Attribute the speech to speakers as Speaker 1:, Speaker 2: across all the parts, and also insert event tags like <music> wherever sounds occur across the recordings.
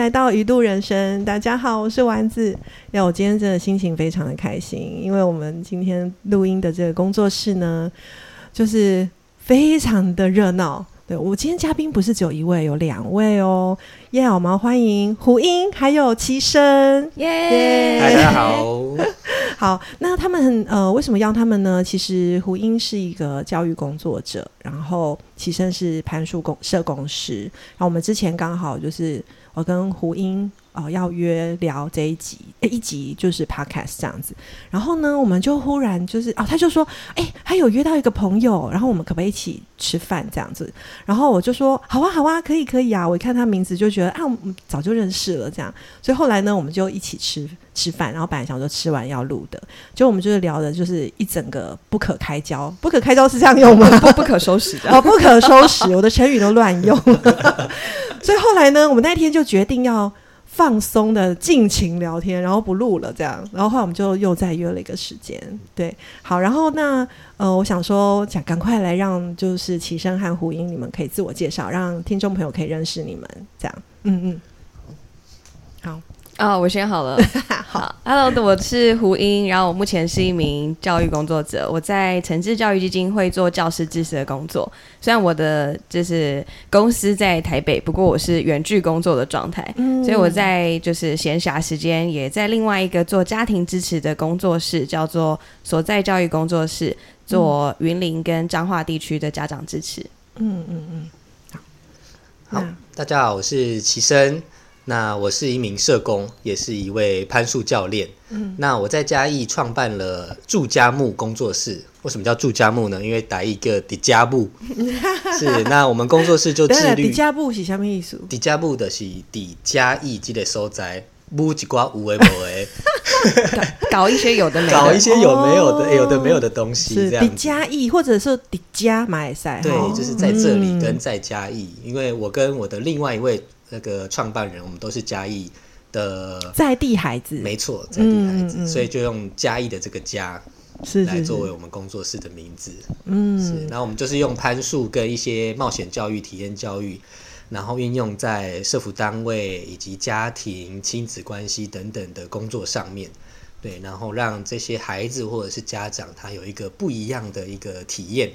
Speaker 1: 来到鱼度人生。大家好，我是丸子。呀，我今天真的心情非常的开心，因为我们今天录音的这个工作室呢，就是非常的热闹。对我今天嘉宾不是只有一位，有两位哦。耶，我们欢迎胡英还有齐生。
Speaker 2: 耶，大家好。<laughs>
Speaker 1: 好，那他们呃，为什么要他们呢？其实胡英是一个教育工作者，然后齐生是潘树工社工师。然后我们之前刚好就是我跟胡英。哦，要约聊这一集，诶，一集就是 podcast 这样子。然后呢，我们就忽然就是哦，他就说，哎，还有约到一个朋友，然后我们可不可以一起吃饭这样子？然后我就说，好啊，好啊，可以，可以啊。我一看他名字就觉得啊，我们早就认识了这样。所以后来呢，我们就一起吃吃饭，然后本来想说吃完要录的，就我们就是聊的就是一整个不可开交，不可开交是这样用吗？
Speaker 3: 不不可收拾的
Speaker 1: 哦，不可收拾，我的成语都乱用。<laughs> 所以后来呢，我们那天就决定要。放松的尽情聊天，然后不录了，这样，然后后来我们就又再约了一个时间，对，好，然后那呃，我想说，想赶快来让就是齐声和胡英，你们可以自我介绍，让听众朋友可以认识你们，这样，嗯嗯，好。
Speaker 3: 啊，我先好了。<laughs> 好，Hello，我是胡英，然后我目前是一名教育工作者，我在诚志教育基金会做教师支持的工作。虽然我的就是公司在台北，不过我是远距工作的状态，所以我在就是闲暇时间也在另外一个做家庭支持的工作室，叫做所在教育工作室，做云林跟彰化地区的家长支持。嗯嗯
Speaker 2: 嗯，好，大家好，我是齐生。那我是一名社工，也是一位攀树教练。嗯，那我在嘉义创办了住家木工作室。为什么叫住家木呢？因为打一个底家木 <laughs> 是。那我们工作室就 <laughs> 自律。
Speaker 1: 底家木是什么意思？
Speaker 2: 底家木的是底嘉义这个所在，<laughs> 木几瓜无为无为，
Speaker 3: 搞一些有的没，
Speaker 2: 搞一些有没有的有的没有的东西。这样。
Speaker 1: 底嘉义或者是底家马赛。
Speaker 2: 对，就是在这里跟在嘉义，因为我跟我的另外一位。那个创办人，我们都是嘉义的
Speaker 1: 在地孩子，
Speaker 2: 没错，在地孩子，所以就用嘉义的这个家是来作为我们工作室的名字。嗯，是。然后我们就是用攀树跟一些冒险教育、体验教育，然后运用在社服单位以及家庭、亲子关系等等的工作上面。对，然后让这些孩子或者是家长，他有一个不一样的一个体验，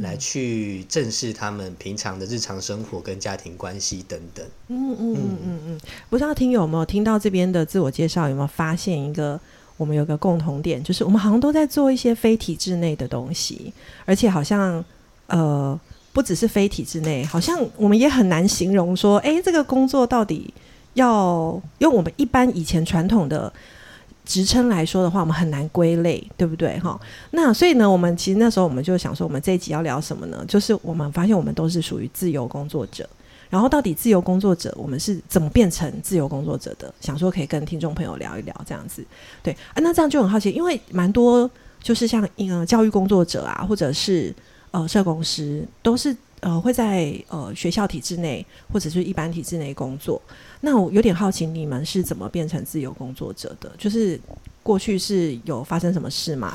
Speaker 2: 来去正视他们平常的日常生活跟家庭关系等等。嗯嗯
Speaker 1: 嗯嗯嗯，不知道听友有没有听到这边的自我介绍，有没有发现一个我们有个共同点，就是我们好像都在做一些非体制内的东西，而且好像呃不只是非体制内，好像我们也很难形容说，哎，这个工作到底要用我们一般以前传统的。职称来说的话，我们很难归类，对不对？哈，那所以呢，我们其实那时候我们就想说，我们这一集要聊什么呢？就是我们发现我们都是属于自由工作者，然后到底自由工作者我们是怎么变成自由工作者的？想说可以跟听众朋友聊一聊这样子，对啊，那这样就很好奇，因为蛮多就是像呃教育工作者啊，或者是呃社工师，都是呃会在呃学校体制内或者是一般体制内工作。那我有点好奇，你们是怎么变成自由工作者的？就是过去是有发生什么事吗？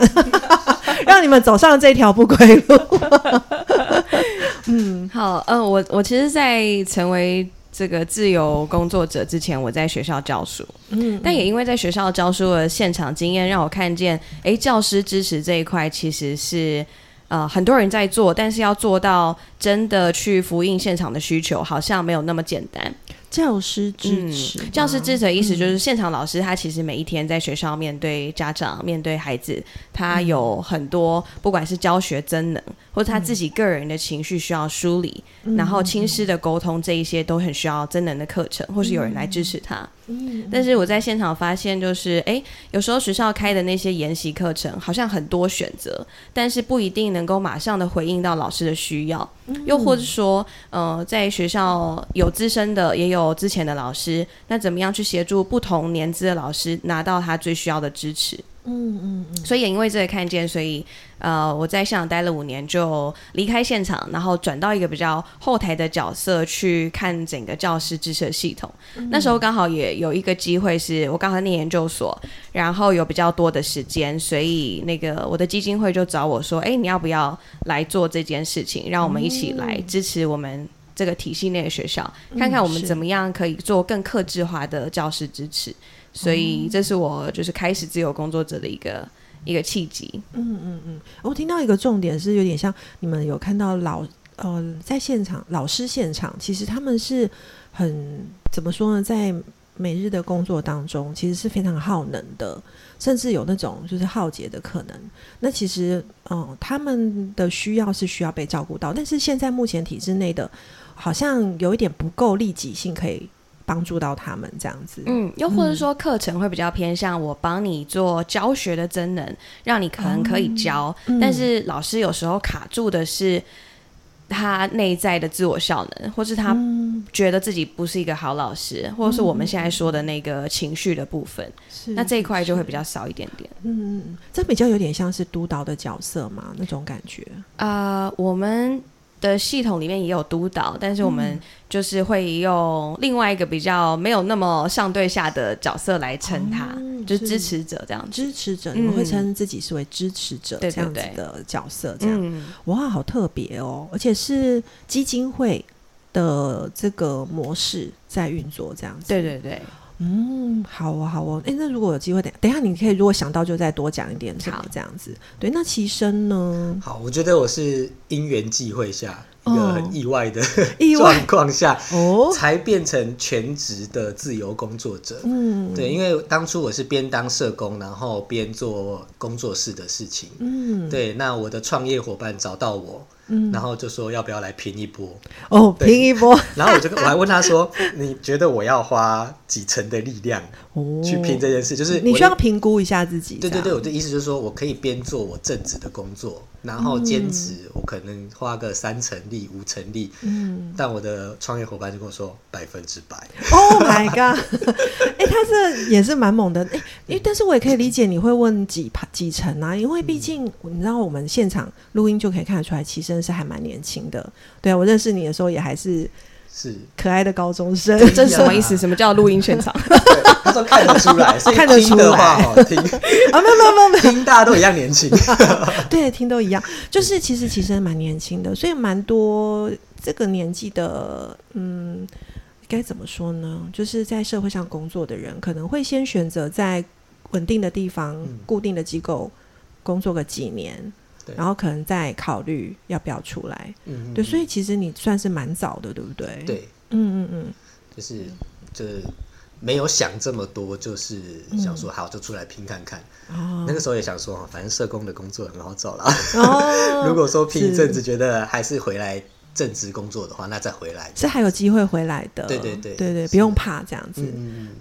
Speaker 1: <laughs> 让你们走上了这条不归路？<laughs>
Speaker 3: 嗯，好，嗯，我我其实，在成为这个自由工作者之前，我在学校教书，嗯，但也因为在学校教书的现场经验，让我看见，哎，教师支持这一块其实是呃很多人在做，但是要做到真的去复印现场的需求，好像没有那么简单。
Speaker 1: 教师支持，
Speaker 3: 教师支持的意思就是现场老师他其实每一天在学校面对家长、面对孩子，他有很多不管是教学真能，或者他自己个人的情绪需要梳理，然后亲师的沟通这一些都很需要真人的课程，或是有人来支持他。但是我在现场发现，就是哎，有时候学校开的那些研习课程好像很多选择，但是不一定能够马上的回应到老师的需要，又或者说，呃，在学校有资深的，也有之前的老师，那怎么样去协助不同年资的老师拿到他最需要的支持？嗯嗯嗯，所以也因为这个看见，所以呃，我在现场待了五年，就离开现场，然后转到一个比较后台的角色去看整个教师支持系统。那时候刚好也有一个机会，是我刚好念研究所，然后有比较多的时间，所以那个我的基金会就找我说：“哎，你要不要来做这件事情？让我们一起来支持我们。”这个体系内的学校，看看我们怎么样可以做更克制化的教师支持。所以这是我就是开始自由工作者的一个一个契机。
Speaker 1: 嗯嗯嗯，我听到一个重点是有点像你们有看到老呃在现场老师现场，其实他们是很怎么说呢，在每日的工作当中，其实是非常耗能的，甚至有那种就是耗竭的可能。那其实嗯，他们的需要是需要被照顾到，但是现在目前体制内的，好像有一点不够立即性可以。帮助到他们这样子，
Speaker 3: 嗯，又或者说课程会比较偏向我帮你做教学的真能，让你可能可以教，但是老师有时候卡住的是他内在的自我效能，或是他觉得自己不是一个好老师，或者是我们现在说的那个情绪的部分，那这一块就会比较少一点点。
Speaker 1: 嗯，这比较有点像是督导的角色嘛，那种感觉。
Speaker 3: 啊，我们。的系统里面也有督导，但是我们就是会用另外一个比较没有那么上对下的角色来称他，就是支持者这样。
Speaker 1: 支持者，你们会称自己是为支持者这样子的角色，这样哇，好特别哦！而且是基金会的这个模式在运作，这样子。
Speaker 3: 对对对。
Speaker 1: 嗯，好哦，好哦。哎，那如果有机会，等等下你可以如果想到就再多讲一点，好，这样子。对，那其身呢？
Speaker 2: 好，我觉得我是因缘际会下一个很意外的 <laughs> 状况下，哦，才变成全职的自由工作者。嗯，对，因为当初我是边当社工，然后边做工作室的事情。嗯，对，那我的创业伙伴找到我。然后就说要不要来拼一波
Speaker 1: 哦，拼一波。<laughs>
Speaker 2: 然后我就我还问他说，<laughs> 你觉得我要花几成的力量去拼这件事？就是
Speaker 1: 你需要评估一下自己。
Speaker 2: 对对对，我的意思就是说我可以边做我正职的工作。然后兼职，我可能花个三成力、五成力，嗯，但我的创业伙伴就跟我说百分之百。
Speaker 1: Oh my god！<laughs> 哎，他这也是蛮猛的，哎，因为但是我也可以理解你会问几几成啊，因为毕竟你知道我们现场录音就可以看得出来，其实是还蛮年轻的。对啊，我认识你的时候也还是。
Speaker 2: 是
Speaker 1: 可爱的高中生，
Speaker 3: 这是什么意思？什么叫录音现场？<laughs>
Speaker 2: 他说看得出来，<laughs>
Speaker 1: 看得出
Speaker 2: 来，好听 <laughs> 啊！
Speaker 1: 没有没有没有没有，
Speaker 2: 听大家都一样年轻，
Speaker 1: 对，听都一样。就是其实其实蛮年轻的，所以蛮多这个年纪的，嗯，该怎么说呢？就是在社会上工作的人，可能会先选择在稳定的地方、固定的机构工作个几年。然后可能再考虑要不要出来，嗯，对，所以其实你算是蛮早的，对不对？
Speaker 2: 对，
Speaker 1: 嗯嗯嗯，
Speaker 2: 就是就没有想这么多，就是想说好就出来拼看看。哦，那个时候也想说，反正社工的工作很好找啦。哦，<laughs> 如果说拼一阵子觉得还是回来正职工作的话，那再回来
Speaker 1: 是还有机会回来的。
Speaker 2: 对对对
Speaker 1: 对对，不用怕这样子。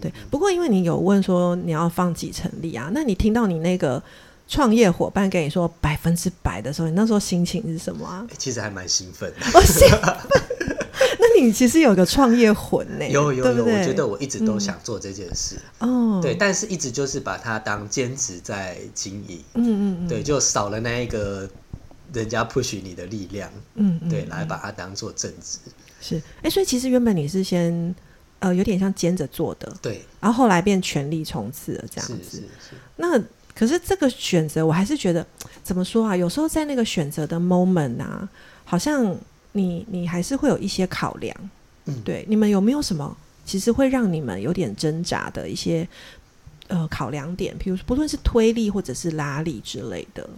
Speaker 1: 对。不过因为你有问说你要放几成力啊，那你听到你那个。创业伙伴跟你说百分之百的时候，你那时候心情是什么啊？
Speaker 2: 其实还蛮兴奋。
Speaker 1: 哦，兴奋。<laughs> 那你其实有个创业魂呢？<laughs>
Speaker 2: 有有有，我觉得我一直都想做这件事。哦，对，但是一直就是把它当兼职在经营。嗯嗯嗯。对，就少了那一个人家 push 你的力量。嗯嗯。对，来把它当做正职。
Speaker 1: 是，哎，所以其实原本你是先呃有点像兼着做的，
Speaker 2: 对，
Speaker 1: 然后后来变全力冲刺了这样子。是是是。那。可是这个选择，我还是觉得 <tsk> 怎么说啊？有时候在那个选择的 moment 啊，好像你你还是会有一些考量。嗯，对，你们有没有什么其实会让你们有点挣扎的一些呃考量点？比如不论是推力或者是拉力之类的。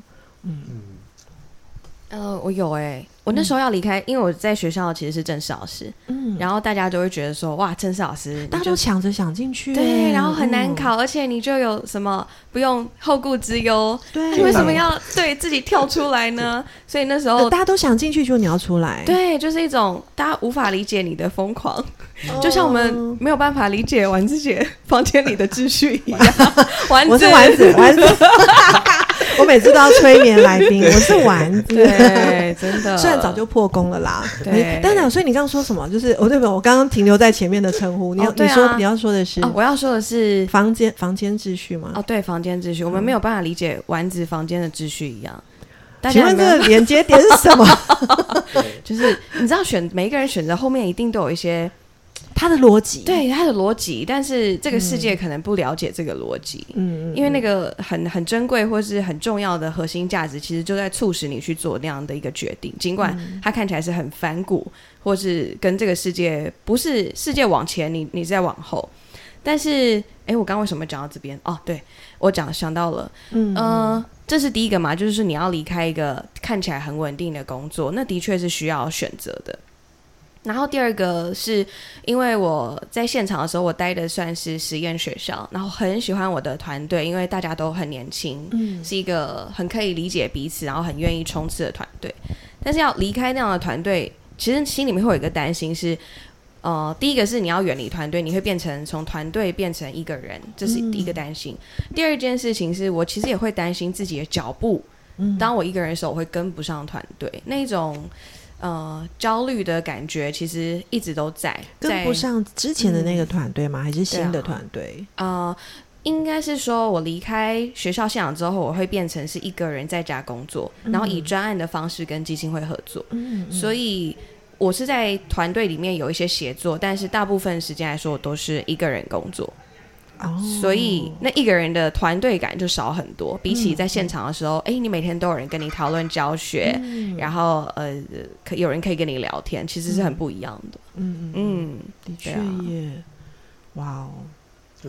Speaker 1: 嗯嗯。
Speaker 3: 呃，我有哎。我那时候要离开，因为我在学校其实是正式老师，嗯，然后大家都会觉得说，哇，正式老师，
Speaker 1: 大家都抢着想进去，
Speaker 3: 对，然后很难考，而且你就有什么不用后顾之忧，
Speaker 1: 对，你
Speaker 3: 为什么要对自己跳出来呢？所以那时候
Speaker 1: 大家都想进去，就你要出来，
Speaker 3: 对，就是一种大家无法理解你的疯狂，就像我们没有办法理解丸子姐 <laughs> 房间里的秩序一样，<laughs> 丸
Speaker 1: 子，丸子，丸子。<laughs> 我每次都要催眠来宾，我是丸子，
Speaker 3: 对，真的，
Speaker 1: 虽然早就破功了啦。对，当然所以你刚刚说什么？就是哦对不？我刚刚停留在前面的称呼，你要你说你要说的是，
Speaker 3: 我要说的是
Speaker 1: 房间房间秩序吗？
Speaker 3: 哦，对，房间秩序，我们没有办法理解丸子房间的秩序一样。
Speaker 1: 请问这个连接点是什么？<laughs>
Speaker 3: 就是你知道选每一个人选择后面一定都有一些。
Speaker 1: 他的逻辑，
Speaker 3: 对他的逻辑，但是这个世界可能不了解这个逻辑，嗯，因为那个很很珍贵或是很重要的核心价值，其实就在促使你去做那样的一个决定，尽管它看起来是很反骨，或是跟这个世界不是世界往前，你你在往后，但是，哎，我刚为什么讲到这边？哦，对我讲想到了，嗯，这是第一个嘛，就是你要离开一个看起来很稳定的工作，那的确是需要选择的。然后第二个是因为我在现场的时候，我待的算是实验学校，然后很喜欢我的团队，因为大家都很年轻，嗯，是一个很可以理解彼此，然后很愿意冲刺的团队。但是要离开那样的团队，其实心里面会有一个担心是，呃，第一个是你要远离团队，你会变成从团队变成一个人，这是第一个担心。第二件事情是我其实也会担心自己的脚步，当我一个人的时候，我会跟不上团队那种。呃，焦虑的感觉其实一直都在，
Speaker 1: 跟不上之前的那个团队吗？还是新的团队？
Speaker 3: 呃，应该是说我离开学校现场之后，我会变成是一个人在家工作，然后以专案的方式跟基金会合作。嗯，所以我是在团队里面有一些协作，但是大部分时间来说，我都是一个人工作。所以那一个人的团队感就少很多，比起在现场的时候，哎，你每天都有人跟你讨论教学，然后呃，可有人可以跟你聊天，其实是很不一样的。嗯
Speaker 1: 嗯，的确耶，哇哦，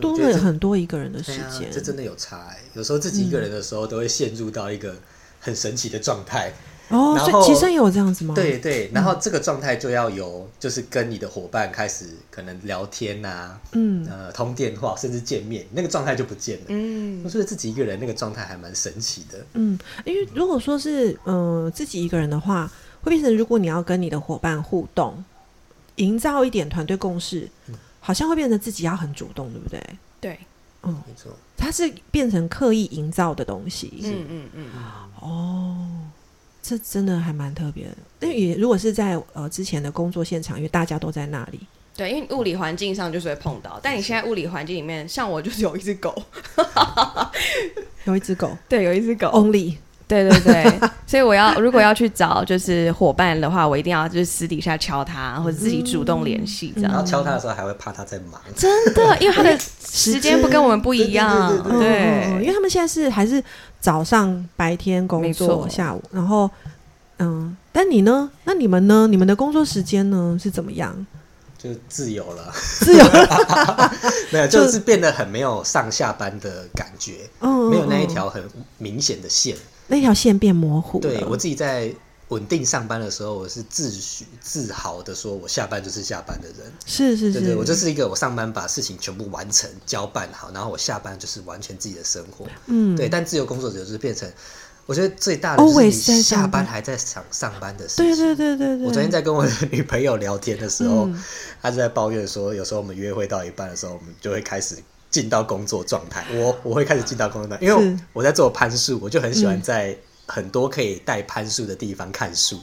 Speaker 1: 多了很多一个人的时间，
Speaker 2: 这真的有差。有时候自己一个人的时候，都会陷入到一个很神奇的状态。
Speaker 1: 哦，所以其实也有这样子吗？
Speaker 2: 对对，然后这个状态就要由就是跟你的伙伴开始可能聊天呐，嗯，呃，通电话甚至见面，那个状态就不见了。嗯，我觉得自己一个人那个状态还蛮神奇的。
Speaker 1: 嗯，因为如果说是嗯自己一个人的话，会变成如果你要跟你的伙伴互动，营造一点团队共识，好像会变成自己要很主动，对不对？
Speaker 3: 对，
Speaker 2: 嗯，没错，
Speaker 1: 它是变成刻意营造的东西。嗯嗯嗯，哦。这真的还蛮特别的，因为如果是在呃之前的工作现场，因为大家都在那里，
Speaker 3: 对，因为物理环境上就是会碰到。但你现在物理环境里面，像我就是有一只狗，<laughs>
Speaker 1: 有一只狗，
Speaker 3: 对，有一只狗
Speaker 1: ，Only，<laughs>
Speaker 3: 对对对，所以我要如果要去找就是伙伴的话，我一定要就是私底下敲他，或者自己主动联系这样。
Speaker 2: 然后敲他的时候还会怕他在忙，
Speaker 3: 真的，因为他的时间不跟我们不一样，对，
Speaker 1: 因为他们现在是还是。早上白天工作，下午，然后嗯，但你呢？那你们呢？你们的工作时间呢是怎么样？
Speaker 2: 就自由了，
Speaker 1: 自由了，<laughs>
Speaker 2: 没有，就是变得很没有上下班的感觉，没有那一条很明显的线，
Speaker 1: 那条线变模糊。
Speaker 2: 对我自己在。稳定上班的时候，我是自诩自豪的说，我下班就是下班的人。
Speaker 1: 是是是，
Speaker 2: 对对，我就是一个我上班把事情全部完成交办好，然后我下班就是完全自己的生活。嗯，对。但自由工作者就是变成，我觉得最大的是你下班还在想上班的事情。
Speaker 1: 对对对对对。
Speaker 2: 我昨天在跟我的女朋友聊天的时候，她就在抱怨说，有时候我们约会到一半的时候，我们就会开始进到工作状态。我我会开始进到工作状态，因为我在做攀树，我就很喜欢在。很多可以带攀树的地方看树，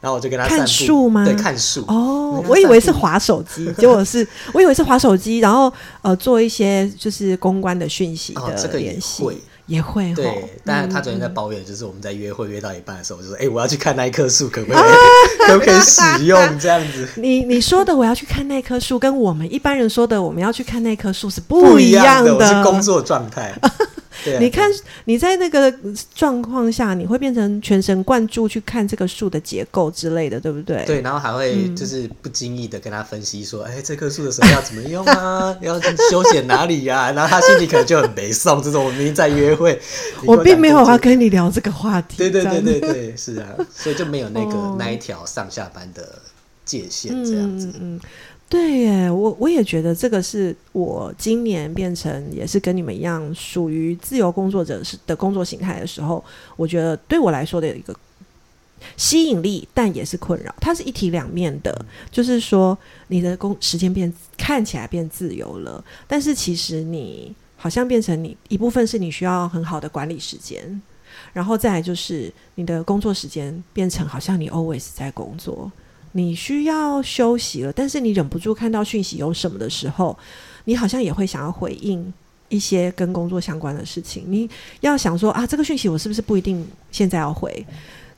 Speaker 2: 然后我就跟他
Speaker 1: 看树吗？
Speaker 2: 对，看树。
Speaker 1: 哦，我以为是滑手机，<laughs> 结果是我以为是滑手机，然后呃做一些就是公关的讯息的联系。也会
Speaker 2: 对，但是他昨天在抱怨，就是我们在约会约到一半的时候，我就说：“哎，我要去看那一棵树，可不可以？<laughs> 可不可以使用？这样子。”
Speaker 1: 你你说的我要去看那棵树，跟我们一般人说的我们要去看那棵树是不一样的。
Speaker 2: 我是工作状态。<laughs>
Speaker 1: 你看你在那个状况下，你会变成全神贯注去看这个树的结构之类的，对不对？
Speaker 2: 对，然后还会就是不经意的跟他分析说：“哎，这棵树的时候要怎么用啊？要修剪哪里呀？” <laughs> 然后他心里可能就很没送，这种我明明在约会，<laughs>
Speaker 1: 我并没有要跟你聊这个话题。
Speaker 2: 对对对对对，是啊，所以就没有那个那一条上下班的界限这样子。嗯。
Speaker 1: 对耶，我我也觉得这个是我今年变成也是跟你们一样属于自由工作者是的工作形态的时候，我觉得对我来说的一个吸引力，但也是困扰。它是一体两面的，就是说你的工时间变看起来变自由了，但是其实你好像变成你一部分是你需要很好的管理时间，然后再来就是你的工作时间变成好像你 always 在工作。你需要休息了，但是你忍不住看到讯息有什么的时候，你好像也会想要回应一些跟工作相关的事情。你要想说啊，这个讯息我是不是不一定现在要回？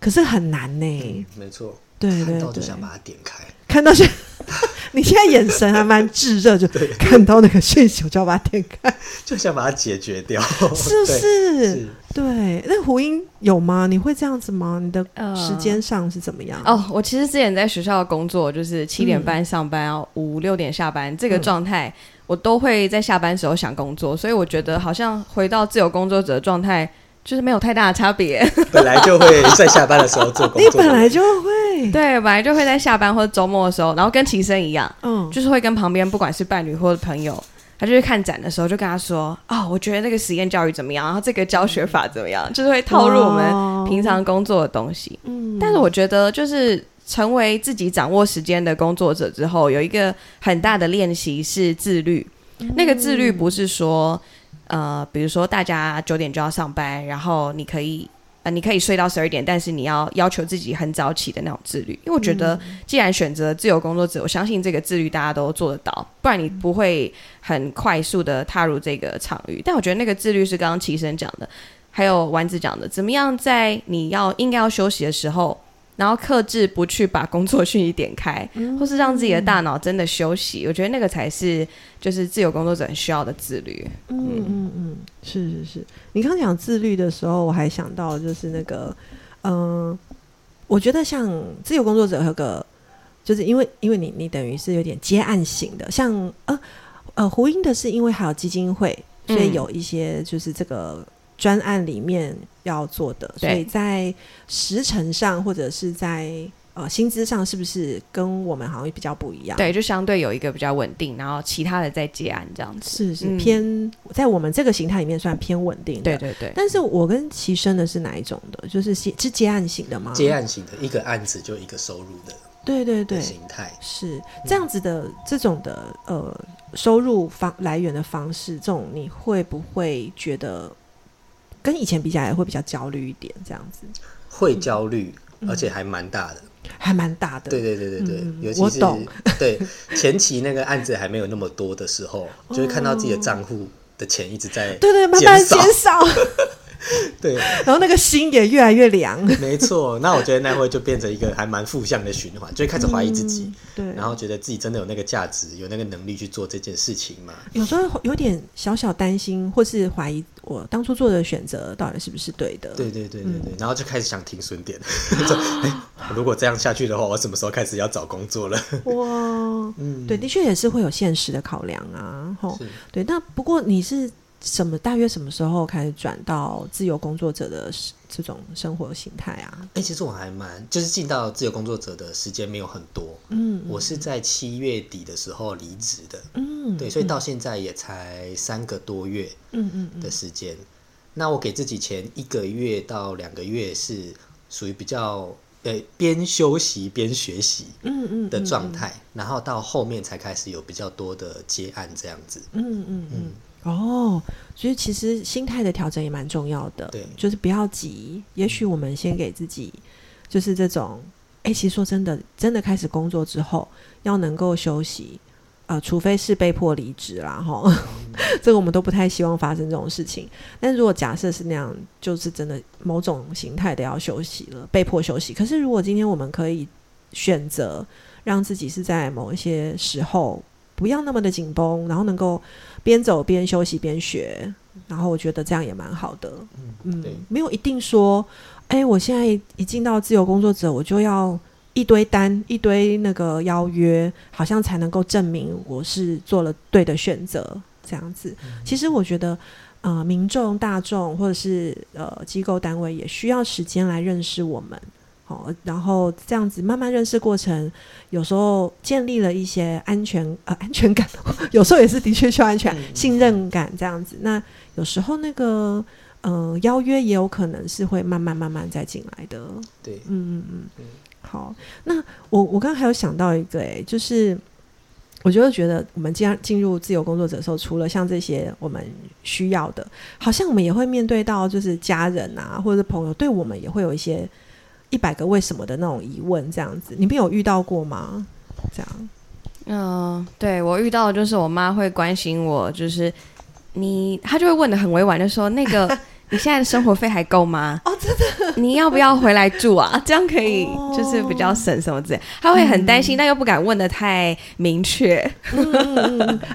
Speaker 1: 可是很难呢。
Speaker 2: 没错，
Speaker 1: 对对
Speaker 2: 对，就想把它点开，
Speaker 1: 看到是 <laughs> 你现在眼神还蛮炙热，就 <laughs> 看到那个讯息，我就要把它点开，<laughs>
Speaker 2: 就想把它解决掉，
Speaker 1: 是不是？对，那胡英有吗？你会这样子吗？你的时间上是怎么样？
Speaker 3: 哦，我其实之前在学校工作，就是七点半上班，五六点下班，这个状态我都会在下班时候想工作，所以我觉得好像回到自由工作者的状态。就是没有太大的差别，<laughs>
Speaker 2: 本来就会在下班的时候做工作，
Speaker 1: 你本来就会，
Speaker 3: 对，本来就会在下班或者周末的时候，然后跟琴生一样，嗯，就是会跟旁边不管是伴侣或者朋友，他就去看展的时候，就跟他说，哦，我觉得那个实验教育怎么样，然后这个教学法怎么样，就是会套入我们平常工作的东西。嗯，但是我觉得，就是成为自己掌握时间的工作者之后，有一个很大的练习是自律。那个自律不是说。呃，比如说大家九点就要上班，然后你可以呃，你可以睡到十二点，但是你要要求自己很早起的那种自律。因为我觉得，既然选择自由工作者，我相信这个自律大家都做得到，不然你不会很快速的踏入这个场域。但我觉得那个自律是刚刚齐生讲的，还有丸子讲的，怎么样在你要应该要休息的时候。然后克制不去把工作讯息点开，或是让自己的大脑真的休息，我觉得那个才是就是自由工作者很需要的自律。
Speaker 1: 嗯嗯嗯，是是是。你刚讲自律的时候，我还想到就是那个，嗯，我觉得像自由工作者有个，就是因为因为你你等于是有点接案型的，像呃呃胡英的是因为还有基金会，所以有一些就是这个。专案里面要做的，所以在时程上或者是在呃薪资上，是不是跟我们好像比较不一样？
Speaker 3: 对，就相对有一个比较稳定，然后其他的在接案这样子，
Speaker 1: 是是偏在我们这个形态里面算偏稳定的。
Speaker 3: 对对对。
Speaker 1: 但是我跟齐生的是哪一种的？就是是接案型的吗？
Speaker 2: 接案型的一个案子就一个收入的，
Speaker 1: 对对对，
Speaker 2: 形态
Speaker 1: 是这样子的。这种的呃收入方来源的方式，这种你会不会觉得？跟以前比起来会比较焦虑一点，这样子。
Speaker 2: 会焦虑，而且还蛮大的，
Speaker 1: 还蛮大的。
Speaker 2: 对对对对对，尤其是对前期那个案子还没有那么多的时候，<laughs> 就会看到自己的账户的钱一直在
Speaker 1: 对对慢慢减少。<laughs>
Speaker 2: 对，
Speaker 1: 然后那个心也越来越凉。
Speaker 2: 没错，那我觉得那会就变成一个还蛮负向的循环，就会开始怀疑自己，
Speaker 1: 对，
Speaker 2: 然后觉得自己真的有那个价值，有那个能力去做这件事情嘛？
Speaker 1: 有时候有点小小担心，或是怀疑我当初做的选择到底是不是对的。
Speaker 2: 对对对对对，然后就开始想停损点。<laughs> 如果这样下去的话，我什么时候开始要找工作了？哇，<laughs> 嗯，对，
Speaker 1: 的确也是会有现实的考量啊。吼，对，那不过你是。什么？大约什么时候开始转到自由工作者的这种生活形态啊？
Speaker 2: 哎，其实我还蛮就是进到自由工作者的时间没有很多。嗯，我是在七月底的时候离职的。嗯，对，所以到现在也才三个多月。嗯嗯的时间。那我给自己前一个月到两个月是属于比较呃边休息边学习嗯嗯的状态，然后到后面才开始有比较多的接案这样子。嗯嗯嗯。
Speaker 1: 哦，所以其实心态的调整也蛮重要的，
Speaker 2: 对，
Speaker 1: 就是不要急。也许我们先给自己，就是这种，哎，其实说真的，真的开始工作之后，要能够休息，呃，除非是被迫离职啦，哈，<laughs> 这个我们都不太希望发生这种事情。但如果假设是那样，就是真的某种形态的要休息了，被迫休息。可是如果今天我们可以选择让自己是在某一些时候。不要那么的紧绷，然后能够边走边休息边学，然后我觉得这样也蛮好的。嗯，没有一定说，哎，我现在一进到自由工作者，我就要一堆单、一堆那个邀约，好像才能够证明我是做了对的选择。这样子，其实我觉得，呃，民众大众或者是呃机构单位也需要时间来认识我们。然后这样子慢慢认识过程，有时候建立了一些安全呃安全感，有时候也是的确需要安全信任感这样子。那有时候那个呃邀约也有可能是会慢慢慢慢再进来的。
Speaker 2: 对，嗯
Speaker 1: 嗯嗯。好，那我我刚刚还有想到一个，哎，就是我觉得觉得我们进进入自由工作者的时候，除了像这些我们需要的，好像我们也会面对到就是家人啊或者是朋友，对我们也会有一些。一百个为什么的那种疑问，这样子，你们有遇到过吗？这样，
Speaker 3: 嗯，对我遇到的就是我妈会关心我，就是你，她就会问的很委婉，就说那个 <laughs> 你现在的生活费还够吗？
Speaker 1: 哦，真的，
Speaker 3: 你要不要回来住啊？<laughs> 这样可以，就是比较省什么之类。他会很担心，但又不敢问的太明确。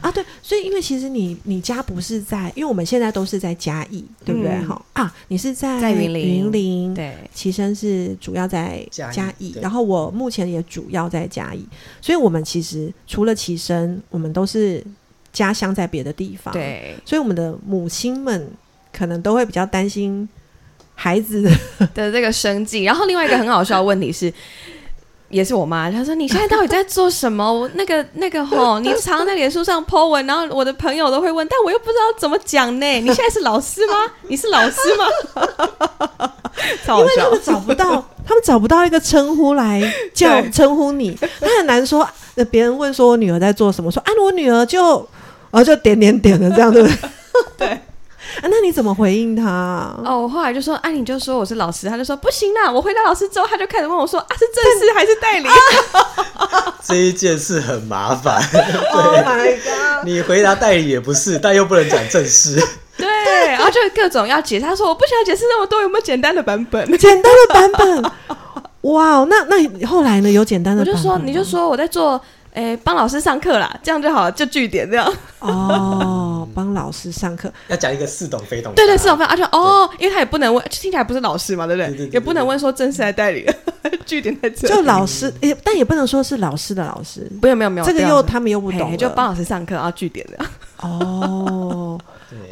Speaker 1: 啊，对，所以因为其实你你家不是在，因为我们现在都是在嘉义，对不对？哈啊，你是在
Speaker 3: 在云林，
Speaker 1: 云林
Speaker 3: 对，
Speaker 1: 齐生是主要在嘉义，然后我目前也主要在嘉义，所以我们其实除了齐生，我们都是家乡在别的地方，
Speaker 3: 对，
Speaker 1: 所以我们的母亲们。可能都会比较担心孩子
Speaker 3: 的这个生计，然后另外一个很好笑的问题是，也是我妈，她说：“你现在到底在做什么？我那个那个吼，你常在脸书上 po 文，然后我的朋友都会问，但我又不知道怎么讲呢？你现在是老师吗？你是老师吗？<laughs>
Speaker 1: 因为他们找不到，他们找不到一个称呼来叫称呼你，他很难说。那别人问说我女儿在做什么，说啊，我女儿就然后就点点点的这样，对不对？
Speaker 3: 对。”
Speaker 1: 啊，那你怎么回应他？
Speaker 3: 哦，我后来就说，啊，你就说我是老师，他就说不行啦。我回答老师之后，他就开始问我说，啊，是正式还是代理？<laughs>
Speaker 2: 这一件事很麻烦。<laughs>
Speaker 1: Oh my god！
Speaker 2: 你回答代理也不是，但又不能讲正式。<laughs>
Speaker 3: 对，然后就各种要解释。他说我不想解释那么多，有没有简单的版本？
Speaker 1: 简单的版本。哇，那那后来呢？有简单的？
Speaker 3: 我就说，你就说我在做。哎，帮老师上课啦，这样就好了，就据点这样。
Speaker 1: 哦，<laughs> 帮老师上课
Speaker 2: 要讲一个似懂非懂。
Speaker 3: 对对，似懂非懂，而且哦，因为他也不能问，听起来不是老师嘛，对不对？也不能问说正式来代理，据点在这。
Speaker 1: 就老师，也但也不能说是老师的老师。
Speaker 3: 没有，没有，没有，
Speaker 1: 这个又他们又不懂，
Speaker 3: 就帮老师上课，然后据点的。
Speaker 1: 哦。